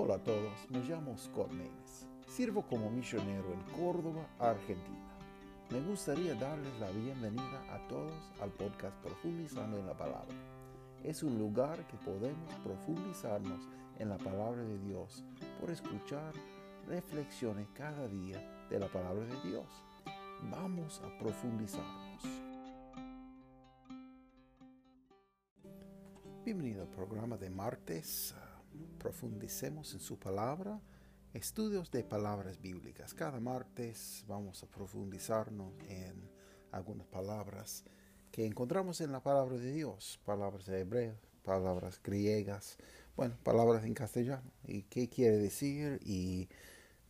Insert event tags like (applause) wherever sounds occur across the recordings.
Hola a todos, me llamo Scott Maines. Sirvo como misionero en Córdoba, Argentina. Me gustaría darles la bienvenida a todos al podcast Profundizando en la Palabra. Es un lugar que podemos profundizarnos en la palabra de Dios por escuchar reflexiones cada día de la palabra de Dios. Vamos a profundizarnos. Bienvenido al programa de martes profundicemos en su palabra, estudios de palabras bíblicas. Cada martes vamos a profundizarnos en algunas palabras que encontramos en la palabra de Dios, palabras de hebreo, palabras griegas, bueno, palabras en castellano, y qué quiere decir y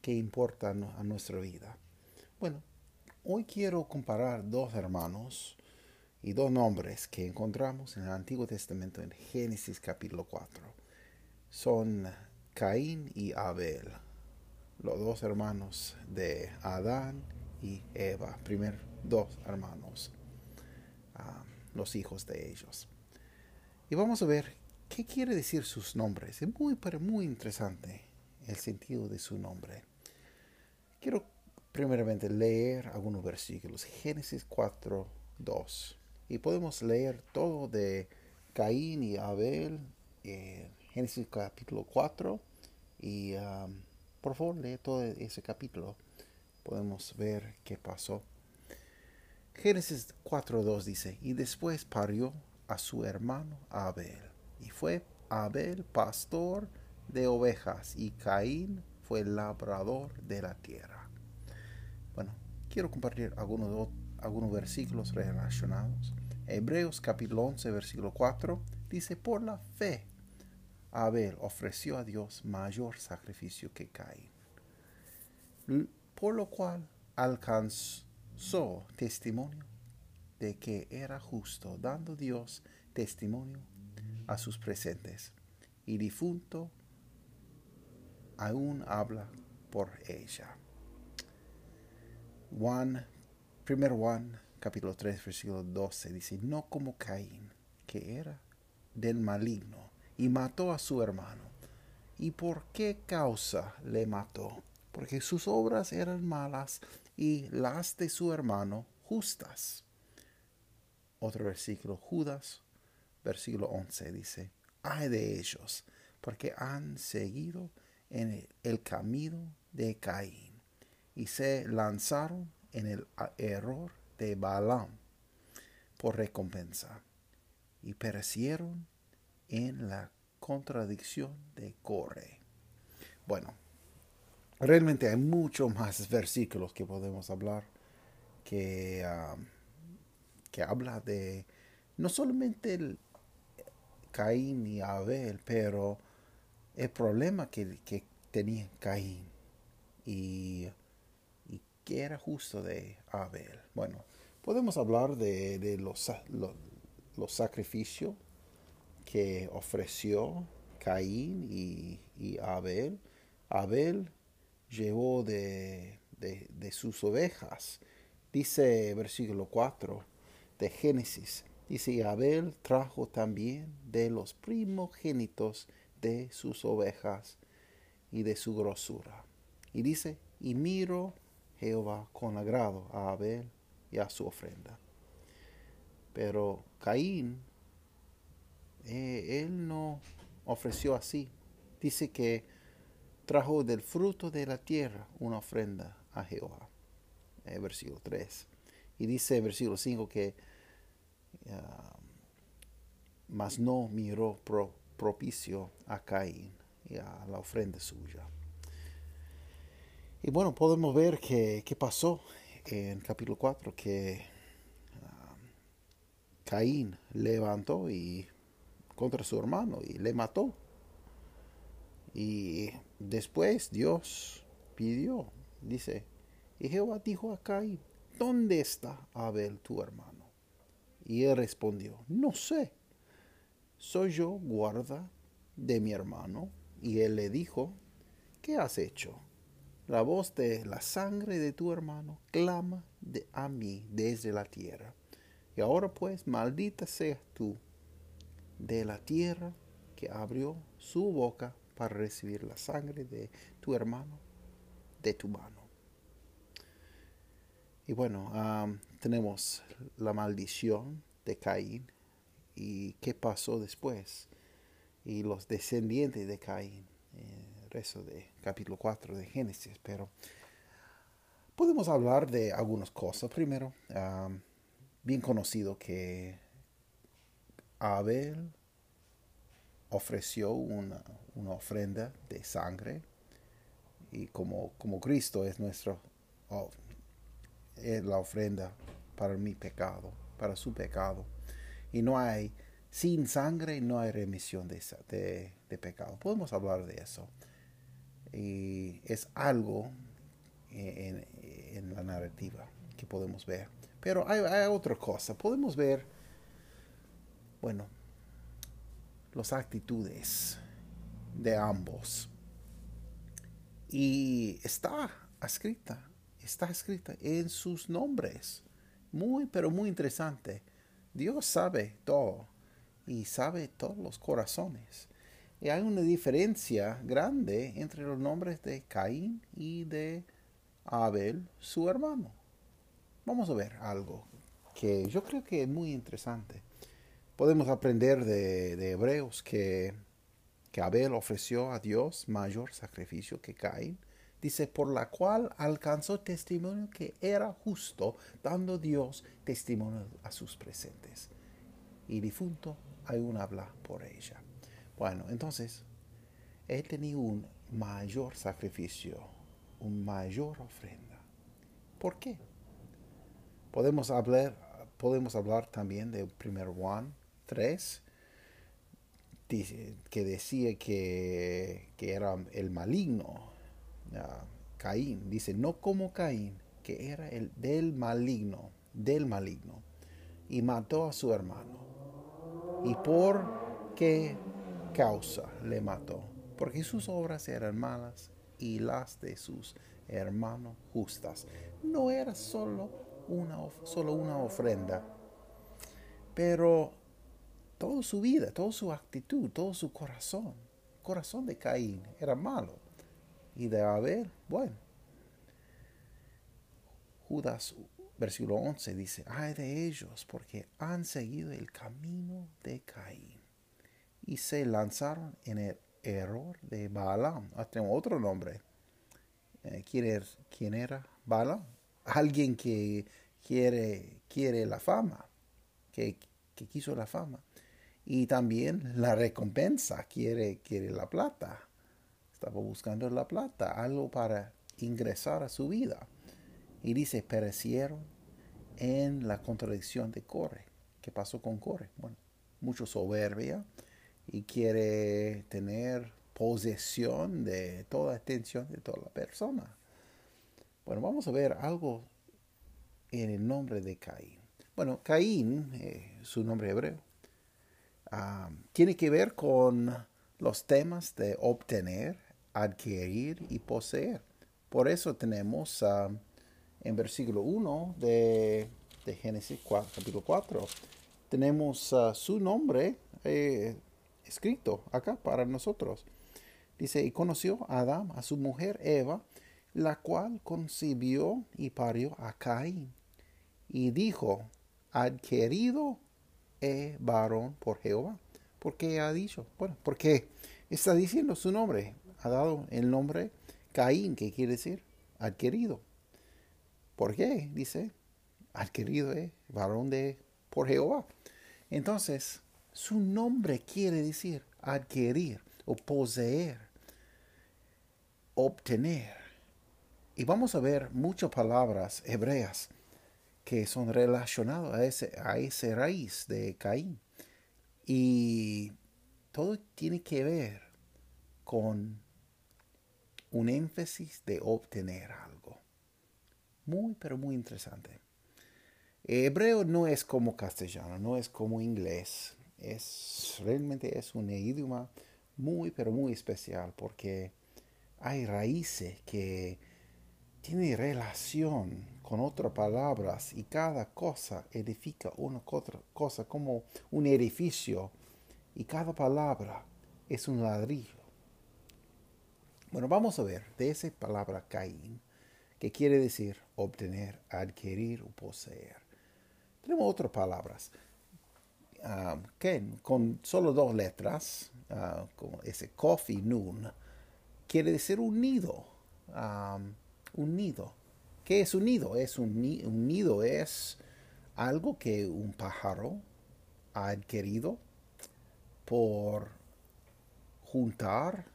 qué importa a nuestra vida. Bueno, hoy quiero comparar dos hermanos y dos nombres que encontramos en el Antiguo Testamento en Génesis capítulo 4 son Caín y Abel, los dos hermanos de Adán y Eva, primer dos hermanos, ah, los hijos de ellos. Y vamos a ver qué quiere decir sus nombres. Es muy, muy interesante el sentido de su nombre. Quiero primeramente leer algunos versículos. Génesis 4, 2. Y podemos leer todo de Caín y Abel. Eh, Génesis capítulo 4 y um, por favor lee todo ese capítulo. Podemos ver qué pasó. Génesis 4.2 dice, y después parió a su hermano Abel. Y fue Abel pastor de ovejas y Caín fue labrador de la tierra. Bueno, quiero compartir algunos, algunos versículos relacionados. Hebreos capítulo 11, versículo 4 dice, por la fe Abel ofreció a Dios mayor sacrificio que Caín, por lo cual alcanzó testimonio de que era justo, dando Dios testimonio a sus presentes, y difunto aún habla por ella. Juan, 1 Juan, capítulo 3, versículo 12, dice, no como Caín, que era del maligno y mató a su hermano. ¿Y por qué causa le mató? Porque sus obras eran malas y las de su hermano justas. Otro versículo, Judas, versículo 11, dice, ay de ellos, porque han seguido en el camino de Caín y se lanzaron en el error de Balaam por recompensa y perecieron en la contradicción de Corre. Bueno, realmente hay muchos más versículos que podemos hablar que, um, que habla de no solamente el Caín y Abel, pero el problema que, que tenía Caín y, y, que era justo de Abel. Bueno, podemos hablar de, de los, los, los sacrificios que ofreció Caín y, Abel. Abel llevó de, sus ovejas. Dice versículo 4 de Génesis. Dice, Abel trajo también de los primogénitos de sus ovejas y de su grosura. Y dice, y miro Jehová con agrado a Abel y a su ofrenda. Pero Caín eh, él no ofreció así. Dice que trajo del fruto de la tierra una ofrenda a Jehová. Eh, versículo 3. Y dice versículo 5 que ah, mas no miró propicio a Caín y a la ofrenda suya. Y bueno, podemos ver que, pasó en capítulo 4 que ah, Caín levantó y contra su hermano y le mató. Y después Dios pidió, dice, y Jehová dijo a Caín, ¿dónde está Abel tu hermano? Y él respondió, no sé, soy yo guarda de mi hermano. Y él le dijo, ¿qué has hecho? La voz de la sangre de tu hermano clama de, a mí desde la tierra. Y ahora pues, maldita seas tú de la tierra que abrió su boca para recibir la sangre de tu hermano de tu mano. Y bueno, tenemos la maldición de Caín y qué pasó después y los descendientes de Caín, el resto de capítulo 4 de Génesis, pero podemos hablar de algunas cosas. Primero, bien conocido que Abel ofreció una, ofrenda de sangre y como, como Cristo es nuestro es la ofrenda para mi pecado, para su pecado. Y no hay, sin sangre no hay remisión de, de, pecado. Podemos hablar de eso. Y es algo en, en la narrativa que podemos ver. Pero hay, hay, otra cosa. Podemos ver, bueno, las actitudes de ambos. Y está escrita, está escrita en sus nombres. Muy, pero muy interesante. Dios sabe todo y sabe todos los corazones. Y hay una diferencia grande entre los nombres de Caín y de Abel, su hermano. Vamos a ver algo que yo creo que es muy interesante. Podemos aprender de, Hebreos que, que Abel ofreció a Dios mayor sacrificio que Caín dice, por la cual alcanzó testimonio que era justo, dando Dios testimonio a sus presentes. Y difunto un habla por ella. Bueno, entonces, él tenía un mayor sacrificio, un mayor ofrenda. ¿Por qué? Podemos hablar, podemos hablar también de 1 Juan 3, que decía que, que era el maligno, Caín, dice, no como Caín, que era el del maligno, del maligno, y mató a su hermano. ¿Y por qué causa le mató? Porque sus obras eran malas y las de sus hermanos justas. No era solo una, solo una ofrenda, pero toda su vida, toda su actitud, todo su corazón, corazón de Caín era malo y de Abel, bueno. Judas, versículo 11 dice, ay de ellos, porque han seguido el camino de Caín y se lanzaron en el error de Balaam. Ah, tengo otro nombre. Eh, ¿quién, era, ¿Quién Balaam? Alguien que quiere, quiere la fama, que, que quiso la fama. Y también la recompensa, quiere, quiere la plata. Estaba buscando la plata, algo para ingresar a su vida. Y dice, perecieron en la contradicción de Corre. ¿Qué pasó con Corre? Bueno, mucho soberbia y quiere tener posesión de toda atención de toda la persona. Bueno, vamos a ver algo en el nombre de Caín. Bueno, Caín, eh, su nombre hebreo, ah, tiene que ver con los temas de obtener, adquirir y poseer. Por eso tenemos uh, en versículo 1 de, de, Génesis 4, capítulo 4, tenemos uh, su nombre eh, escrito acá para nosotros. Dice, y conoció Adán a su mujer Eva, la cual concibió y parió a Caín. Y dijo, adquirido he varón por Jehová. ¿Por qué ha dicho? Bueno, porque está diciendo su nombre ha dado el nombre Caín, que quiere decir adquirido. ¿Por qué? Dice, adquirido es varón de por Jehová. Entonces, su nombre quiere decir adquirir o poseer, obtener. Y vamos a ver muchas palabras hebreas que son relacionadas a ese, a ese raíz de Caín. Y todo tiene que ver con un énfasis de obtener algo. Muy, pero muy interesante. Hebreo no es como castellano, no es como inglés. Es, realmente es un idioma muy, pero muy especial porque hay raíces que tienen relación con otras palabras y cada cosa edifica una otra cosa como un edificio y cada palabra es un ladrillo Bueno, vamos a ver de esa palabra Caín, que quiere decir obtener, adquirir o poseer. Tenemos otras palabras ah, con solo dos letras, uh, como ese y nun, quiere decir un nido. Un nido. ¿Qué es un nido? Es un, un nido es algo que un pájaro ha adquirido por juntar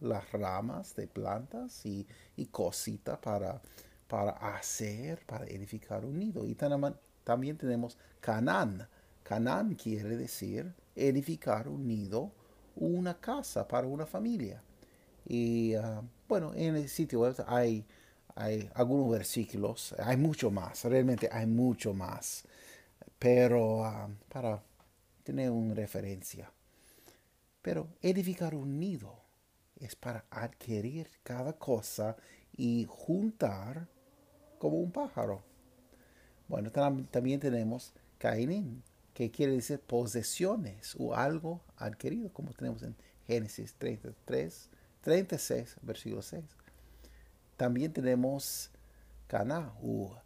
las ramas de plantas y, y cositas para, para hacer, para edificar un nido. Y también tenemos Canán. Canán quiere decir edificar un nido, una casa para una familia. Y ah, bueno, en el sitio web hay, hay algunos versículos, hay mucho más, realmente hay mucho más, pero ah, para tener una referencia. Pero edificar un nido es para adquirir cada cosa y juntar como un pájaro. Bueno, también tenemos Caín, que quiere decir posesiones o algo adquirido, como tenemos en Génesis 33, 36, versículo 6. También tenemos Cana o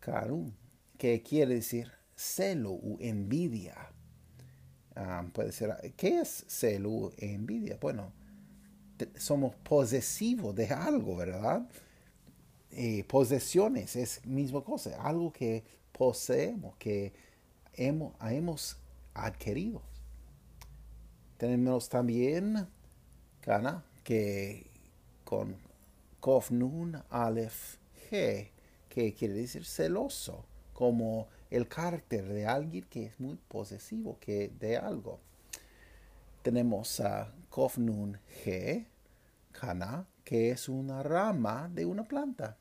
Karun, que quiere decir celo o envidia. Ah, puede ser, ¿qué es celo o envidia? Bueno, somos posesivos de algo, ¿verdad? Eh, posesiones es misma cosa, algo que poseemos, que hemos, hemos adquirido. Tenemos también Kana, que con Kof Nun Aleph G, que quiere decir celoso, como el carácter de alguien que es muy posesivo que de algo. Tenemos a Kof Nun G, Kana, que es una rama de una planta,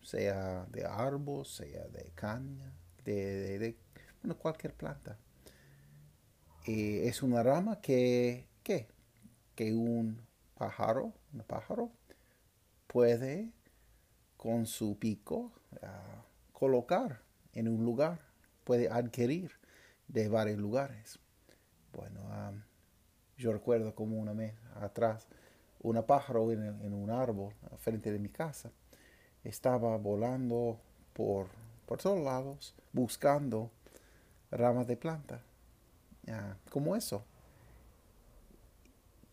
sea de árbol, sea de caña, de, cualquier planta. Y es una rama que, que un pájaro, un pájaro, puede con su pico ah, colocar en un lugar, puede adquirir de varios lugares. Bueno, ah, yo recuerdo como una vez atrás, una pájaro en, un árbol frente de mi casa estaba volando por, por todos lados buscando ramas de planta. Ah, como eso.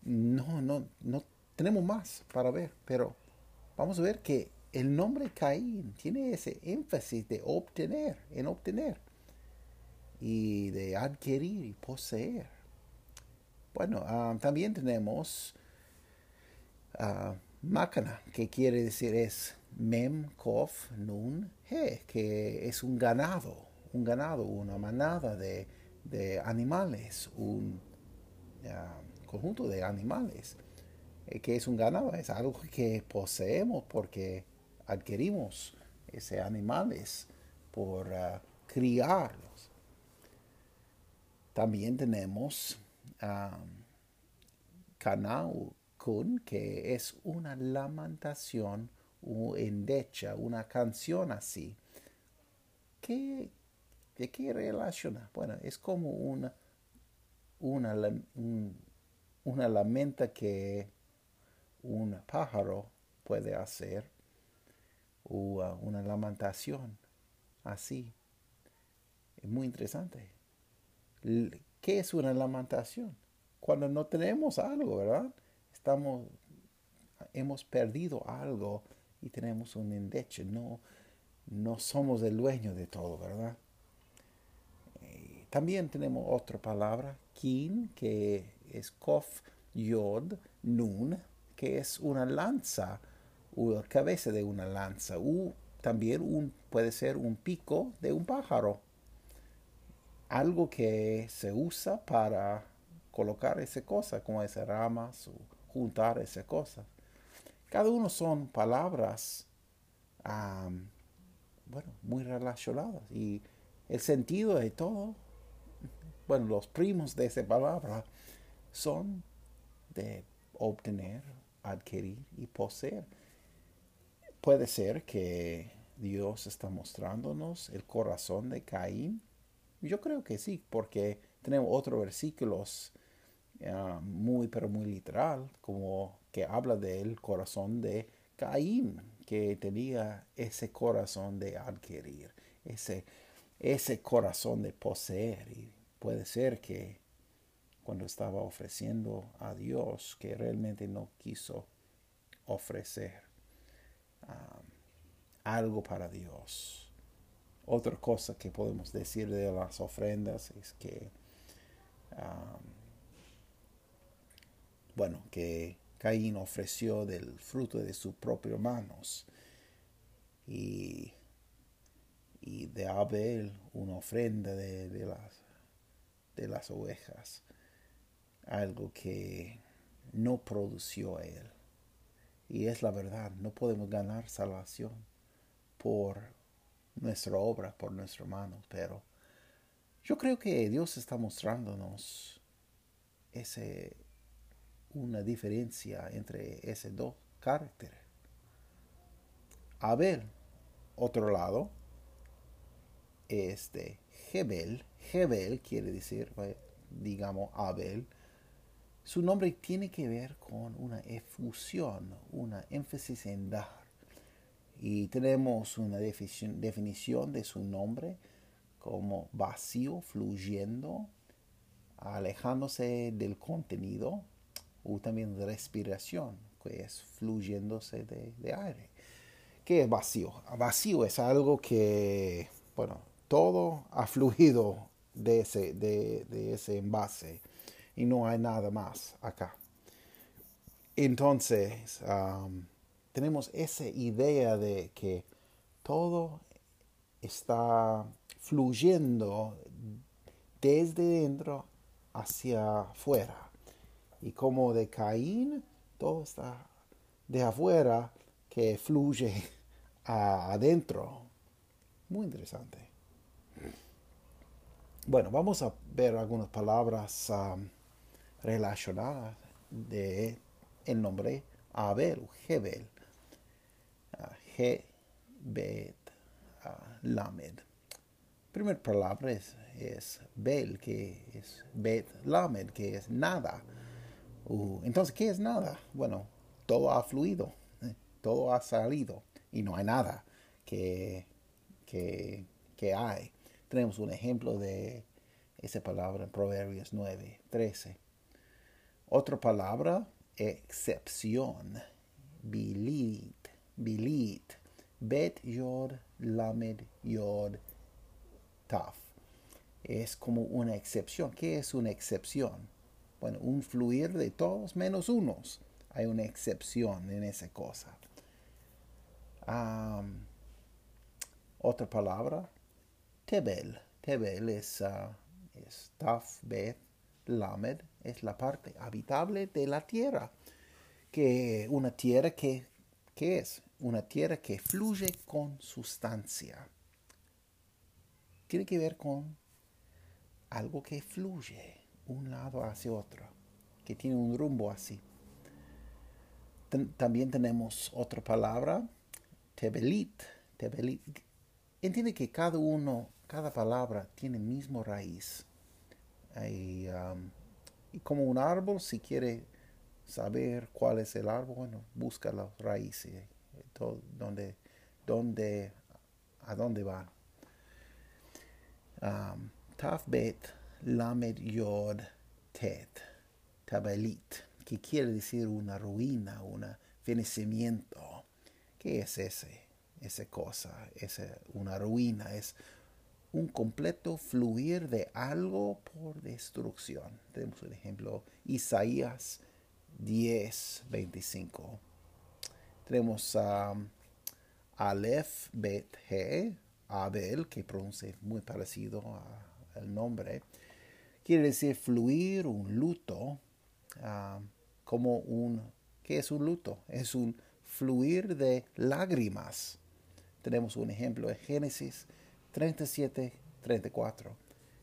No, no, no tenemos más para ver, pero vamos a ver que el nombre Caín tiene ese énfasis de obtener, en obtener, y de adquirir y poseer. Bueno, ah, también tenemos uh, que quiere decir es mem, kof, nun, he, que es un ganado, un ganado, una manada de, animales, un conjunto de animales, que es un ganado, es algo que poseemos porque adquirimos ese animales por uh, criarlos. También tenemos um, kun, que es una lamentación o endecha, una canción así. ¿Qué, ¿De qué relaciona? Bueno, es como una, una, una lamenta que un pájaro puede hacer o una lamentación así. Es muy interesante. ¿Qué es una lamentación? Cuando no tenemos algo, ¿verdad? Estamos, hemos perdido algo y tenemos un endeche. No, no somos el dueño de todo, ¿verdad? Eh, también tenemos otra palabra, kin, que es kof, yod, nun, que es una lanza o cabeza de una lanza. O también un, puede ser un pico de un pájaro. Algo que se usa para colocar esa cosa, como esas ramas o juntar esa cosa. Cada uno son palabras, bueno, muy relacionadas. Y el sentido de todo, bueno, los primos de esa palabra son de obtener adquirir y poseer. Puede ser que Dios está mostrándonos el corazón de Caín. Yo creo que sí, porque tenemos otros versículos ah, muy, pero muy literal, como que habla del corazón de Caín, que tenía ese corazón de adquirir, ese, ese corazón de poseer. Y puede ser que cuando estaba ofreciendo a Dios, que realmente no quiso ofrecer um, algo para Dios. Otra cosa que podemos decir de las ofrendas es que, um, bueno, que Caín ofreció del fruto de sus propias manos y, y de Abel una ofrenda de, de, las, de las ovejas, algo que no produció él. Y es la verdad, no podemos ganar salvación por nuestra obra, por nuestra mano, pero yo creo que Dios está mostrándonos ese una diferencia entre esos dos caracteres. Abel, otro lado, este Hebel, Hebel quiere decir, digamos, Abel, su nombre tiene que ver con una efusión, una énfasis en dar. Y tenemos una definición de su nombre como vacío, fluyendo, alejándose del contenido, o también respiración, que es fluyéndose de, aire. ¿Qué es vacío? Vacío es algo que, bueno, todo ha fluido de ese, de, ese envase y no hay nada más acá. Entonces, um, tenemos esa idea de que todo está fluyendo desde dentro hacia afuera. Y como de Caín, todo está de afuera que fluye adentro. Muy interesante. Bueno, vamos a ver algunas palabras um, relacionadas de el nombre Abel, Hebel, uh, Hebet, uh, Lamed. Primera palabra es, es, Bel, que es Bet Lamed, que es nada. Uh, entonces, ¿qué es nada? Bueno, todo ha fluido, eh, todo ha salido y no hay nada que, que, que hay. Tenemos un ejemplo de esa palabra en Proverbios 9, 13. Otra palabra, excepción, bilit, bilit, bet yod, lamed yod, taf. Es como una excepción. ¿Qué es una excepción? bueno, un fluir de todos menos unos. Hay una excepción en esa cosa. otra palabra, Tebel. Tebel es, uh, es Taf Bet Lamed, es la parte habitable de la tierra. Que una tierra que, ¿qué es? Una tierra que fluye con sustancia. Tiene que ver con algo que fluye un lado hacia otro, que tiene un rumbo así. también tenemos otra palabra, tebelit. tebelit. Entiende que cada uno, cada palabra tiene mismo raíz. Um, y como un árbol, si quiere saber cuál es el árbol, bueno, busca las raíces, eh, donde, donde, a dónde va. Um, tafbet Lamed Yod Tet, Tabalit, que quiere decir una ruina, un fenecimiento. ¿Qué es ese? Esa cosa, es una ruina, es un completo fluir de algo por destrucción. Tenemos un ejemplo, Isaías 10, 25. Tenemos a Aleph Bet He, Abel, que pronuncia muy parecido al nombre quiere decir fluir, un luto, ah, como un, ¿qué es un luto? Es un fluir de lágrimas. Tenemos un ejemplo en Génesis 37, 34.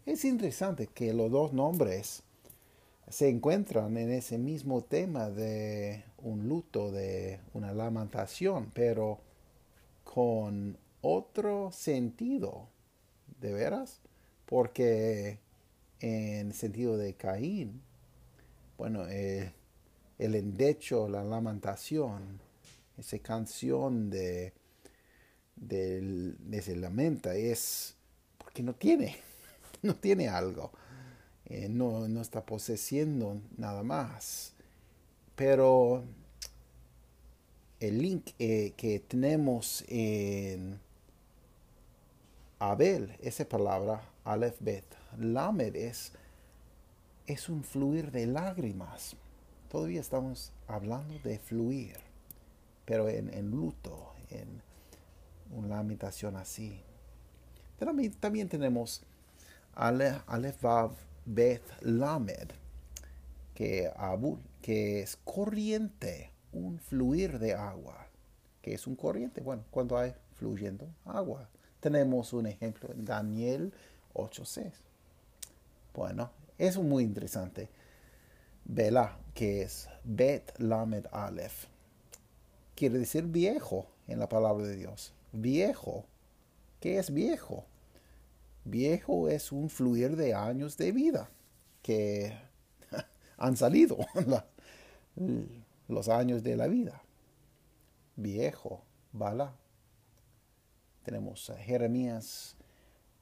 Es interesante que los dos nombres se encuentran en ese mismo tema de un luto, de una lamentación, pero con otro sentido, ¿de veras? Porque en el sentido de Caín, bueno, eh, el endecho, la lamentación, esa canción de, de, se lamenta es porque no tiene, (laughs) no tiene algo, eh, no, no está poseyendo nada más. Pero el link eh, que tenemos en Abel, esa palabra, Aleph Bet, Lamed es, es un fluir de lágrimas. Todavía estamos hablando de fluir, pero en, luto, en una lamentación así. También, tenemos Aleph Vav Bet Lamed, que, que es corriente un fluir de agua. que es un corriente? Bueno, cuando hay fluyendo agua. Tenemos un ejemplo en Daniel 8.6. Bueno, es muy interesante. Vela, que es Bet Lamed Aleph. Quiere decir viejo en la palabra de Dios. Viejo. ¿Qué es viejo? Viejo es un fluir de años de vida que (laughs) han salido. (laughs) los años de la vida. Viejo, bala. Tenemos Jeremías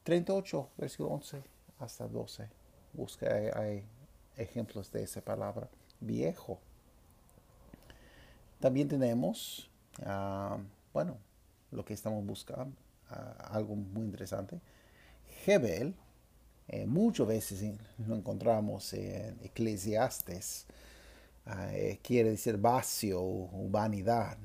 38, versículo 11 hasta 12. Busca, hay, ejemplos de esa palabra. Viejo. También tenemos, ah, bueno, lo que estamos buscando, ah, algo muy interesante. Hebel, eh, muchas veces lo encontramos en Eclesiastes eh, quiere decir vacío o vanidad.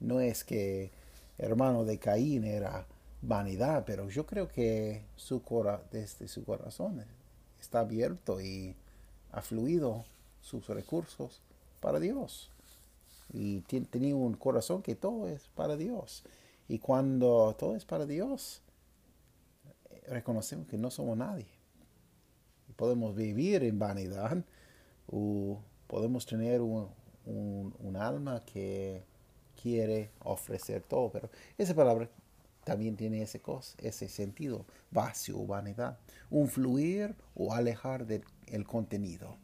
No es que hermano de Caín era vanidad, pero yo creo que su cora, desde su corazón está abierto y ha fluido sus recursos para Dios. Y tenía un corazón que todo es para Dios. Y cuando todo es para Dios, reconocemos que no somos nadie. Podemos vivir en vanidad o podemos tener un, alma que quiere ofrecer todo, pero esa palabra también tiene ese, ese sentido, vacío, vanidad, un fluir o alejar del contenido.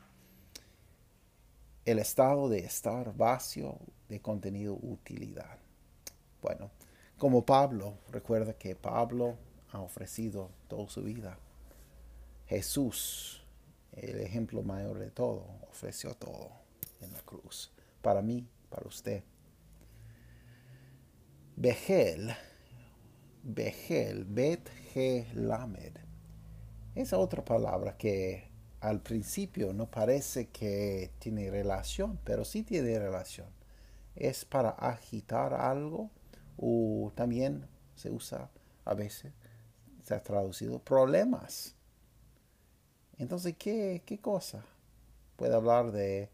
El estado de estar vacío de contenido utilidad. Bueno, como Pablo, recuerda que Pablo ha ofrecido toda su vida. Jesús el ejemplo mayor de todo, ofreció todo en la cruz, para mí, para usted. Behel, Behel, Bet Lamed, esa otra palabra que al principio no parece que tiene relación, pero sí tiene relación. Es para agitar algo o también se usa a veces, se ha traducido problemas entonces, ¿qué, cosa? Puede hablar de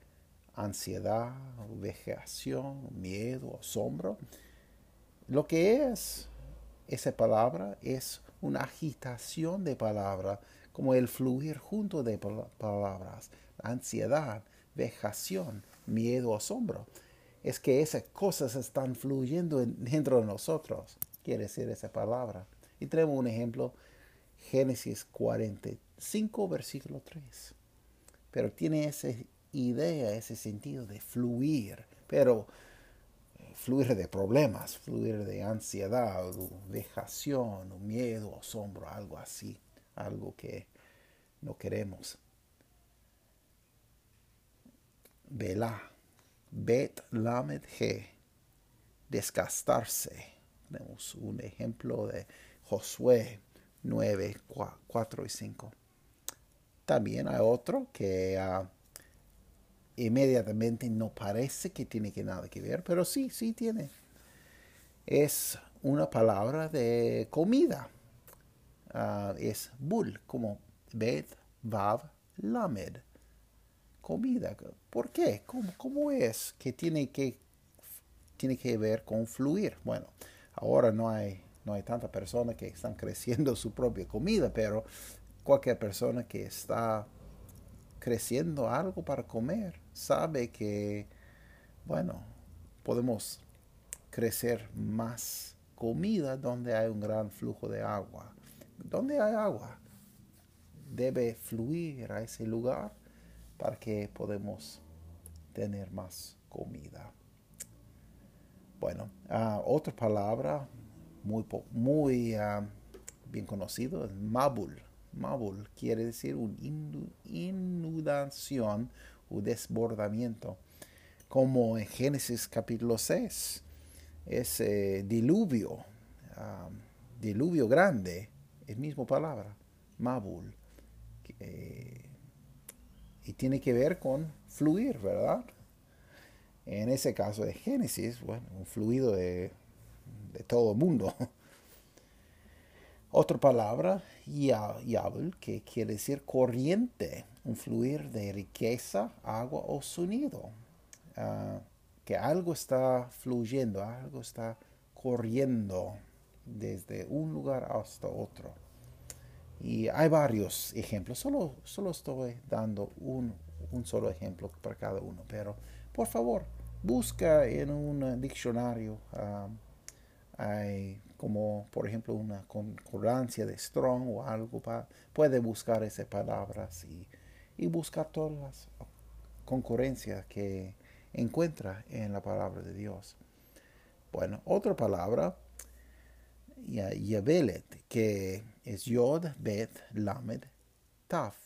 ansiedad, vejación, miedo, asombro. Lo que es esa palabra es una agitación de palabras, como el fluir junto de palabras, ansiedad, vejación, miedo, asombro. Es que esas cosas están fluyendo (laughs) dentro de nosotros, quiere decir esa palabra. Y tenemos un ejemplo, Génesis 40 5 versículo 3. Pero tiene esa idea, ese sentido de fluir, pero eh, fluir de problemas, fluir de ansiedad, vejación, miedo, asombro, algo así, algo que no queremos. Vela, bet lamed he, desgastarse. Tenemos un ejemplo de Josué 9, 4 y 5. También hay otro que ah, inmediatamente no parece que tiene que nada que ver, pero sí, sí tiene. Es una palabra de comida. Ah, es bul, como bet, vav, lamed. Comida. ¿Por qué? ¿Cómo, ¿Cómo, es que tiene que tiene que ver con fluir? Bueno, ahora no hay no hay tantas personas que están creciendo su propia comida, pero cualquier persona que está creciendo algo para comer sabe que, bueno, podemos crecer más comida donde hay un gran flujo de agua. Donde hay agua, debe fluir a ese lugar para que podamos tener más comida. Bueno, ah, otra palabra muy, muy ah, bien conocida es mabul. Mabul quiere decir una inundación o desbordamiento, como en Génesis capítulo 6, ese diluvio, ah, diluvio grande, el mismo palabra, mabul, y tiene que ver con fluir, ¿verdad? En ese caso de Génesis, bueno, un fluido de, todo el mundo. (laughs) Otra palabra, yabul, que quiere decir corriente, un fluir de riqueza, agua o sonido. Ah, que algo está fluyendo, algo está corriendo desde un lugar hasta otro. Y hay varios ejemplos, solo, solo estoy dando un, un solo ejemplo para cada uno, pero por favor, busca en un diccionario, hay como por ejemplo una concordancia de Strong o algo, puede buscar esas palabras y, y buscar todas las concurrencias que encuentra en la palabra de Dios. Bueno, otra palabra, Yabelet, que es Yod, Bet, Lamed, Taf.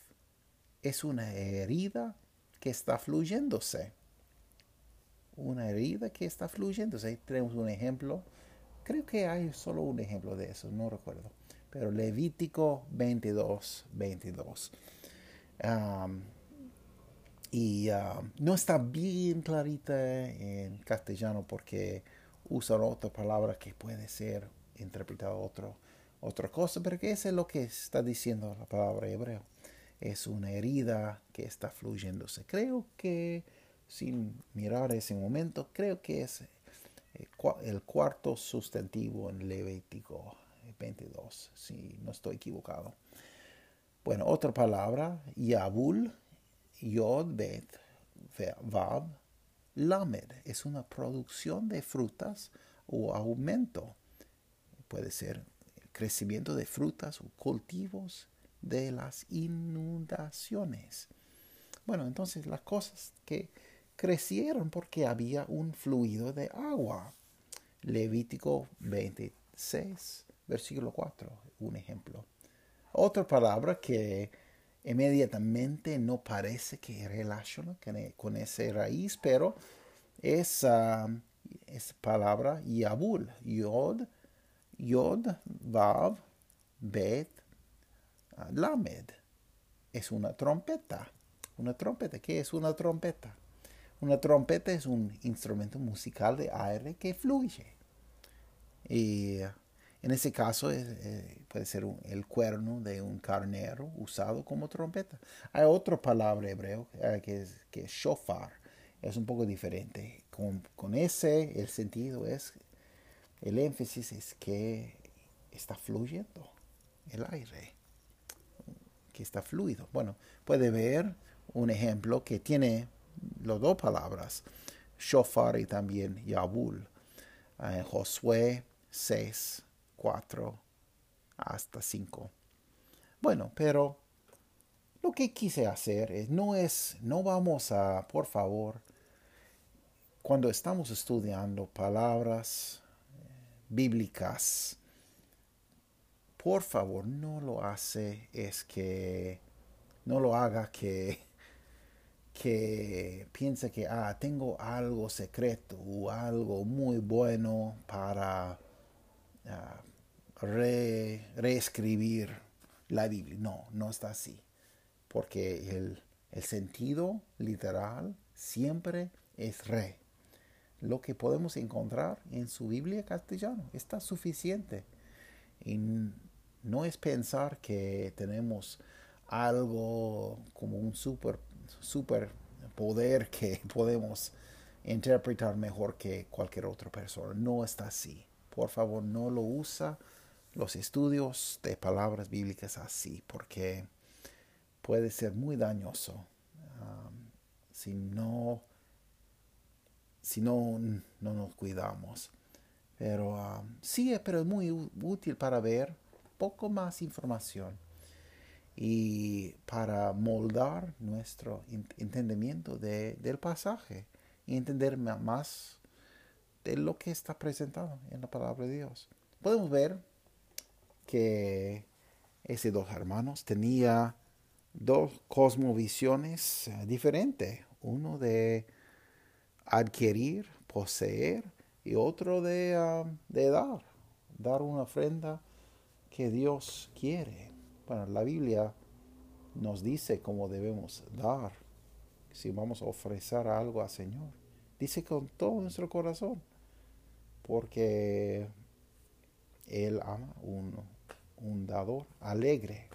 Es una herida que está fluyéndose una herida que está fluyendo. Ahí tenemos un ejemplo. Creo que hay solo un ejemplo de eso, no recuerdo. Pero Levítico 22, 22. y no está bien clarita en castellano porque usan otra palabra que puede ser interpretada otro, otra cosa, pero que eso es lo que está diciendo la palabra hebreo. Es una herida que está fluyéndose. Creo que sin mirar ese momento, creo que es eh, el cuarto sustantivo en Levítico 22, si no estoy equivocado. Bueno, otra palabra, Yabul, Yod, Bet, Vav, Lamed, es una producción de frutas o aumento. Puede ser crecimiento de frutas o cultivos de las inundaciones. Bueno, entonces las cosas que crecieron porque había un fluido de agua. Levítico 26, versículo 4, un ejemplo. Otra palabra que inmediatamente no parece que relaciona con esa raíz, pero es uh, palabra Yabul, Yod, Yod, Vav, Bet, Lamed. Es una trompeta. Una trompeta. ¿Qué es una trompeta? Una trompeta es un instrumento musical de aire que fluye. Y en ese caso eh, puede ser el cuerno de un carnero usado como trompeta. Hay otra palabra hebreo eh, que, es, que shofar. Es un poco diferente. Con, con ese el sentido es, el énfasis es que está fluyendo el aire. Que está fluido. Bueno, puede ver un ejemplo que tiene las dos palabras, shofar y también yabul, en Josué 6, 4 hasta 5. Bueno, pero lo que quise hacer es, no es, no vamos a, por favor, cuando estamos estudiando palabras eh, bíblicas, por favor, no lo hace, es que, no lo haga que que piensa que ah, tengo algo secreto o algo muy bueno para ah, reescribir la Biblia. No, no está así. Porque el, el sentido literal siempre es re. Lo que podemos encontrar en su Biblia castellano está suficiente. Y no es pensar que tenemos algo como un super super poder que (laughs) podemos interpretar mejor que cualquier otra persona. No está así. Por favor, no lo usa los estudios de palabras bíblicas así, porque puede ser muy dañoso um, si no si no, no nos cuidamos. Pero um, sí, pero es muy útil para ver poco más información y para moldar nuestro entendimiento del pasaje y entender más de lo que está presentado en la palabra de Dios. Podemos ver que ese dos hermanos tenía dos cosmovisiones eh, diferentes, uno de adquirir, poseer y otro de, ah, de dar, dar una ofrenda que Dios quiere. Bueno, la Biblia nos dice cómo debemos dar si vamos a ofrecer algo al Señor. Dice con todo nuestro corazón, porque Él ama un, un dador alegre.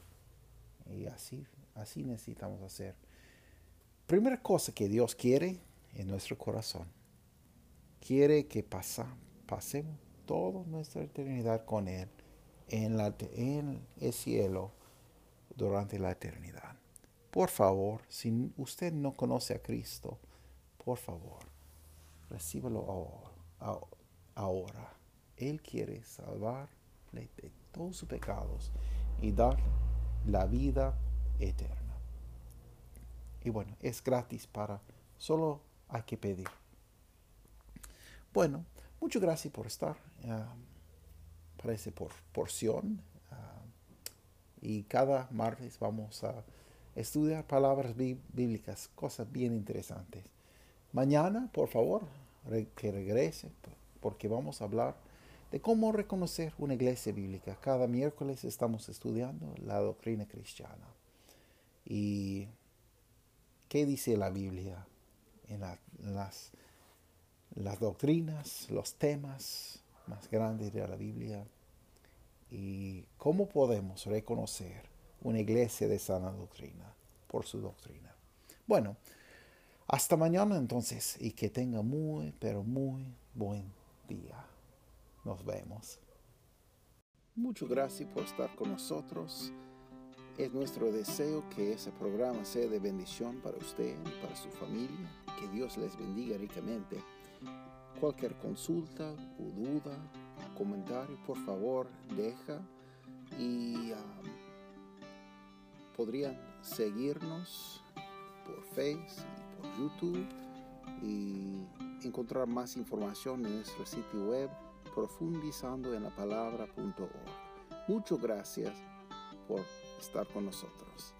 Y así, así necesitamos hacer. Primera cosa que Dios quiere en nuestro corazón. Quiere que pasa, pasemos toda nuestra eternidad con Él en, el cielo durante la eternidad. Por favor, si usted no conoce a Cristo, por favor, recíbelo ahora. Él quiere salvarle de todos sus pecados y dar la vida eterna. Y bueno, es gratis para, solo hay que pedir. Bueno, muchas gracias por estar ah, para esa por, porción. Ah, y cada martes vamos a estudiar palabras bíblicas, cosas bien interesantes. Mañana, por favor, que regrese, porque vamos a hablar de cómo reconocer una iglesia bíblica. Cada miércoles estamos estudiando la doctrina cristiana. ¿Y qué dice la Biblia en, las, las doctrinas, los temas más grandes de la Biblia? ¿Y cómo podemos reconocer una iglesia de sana doctrina por su doctrina? Bueno, hasta mañana entonces y que tenga muy, pero muy buen día. Nos vemos. Muchas gracias por estar con nosotros. Es nuestro deseo que ese programa sea de bendición para usted y para su familia. Que Dios les bendiga ricamente. Cualquier consulta o duda, comentario, por favor, deja y um, podrían seguirnos por Facebook y por YouTube y encontrar más información en nuestro sitio web profundizando en la palabra.org. Muchas gracias por estar con nosotros.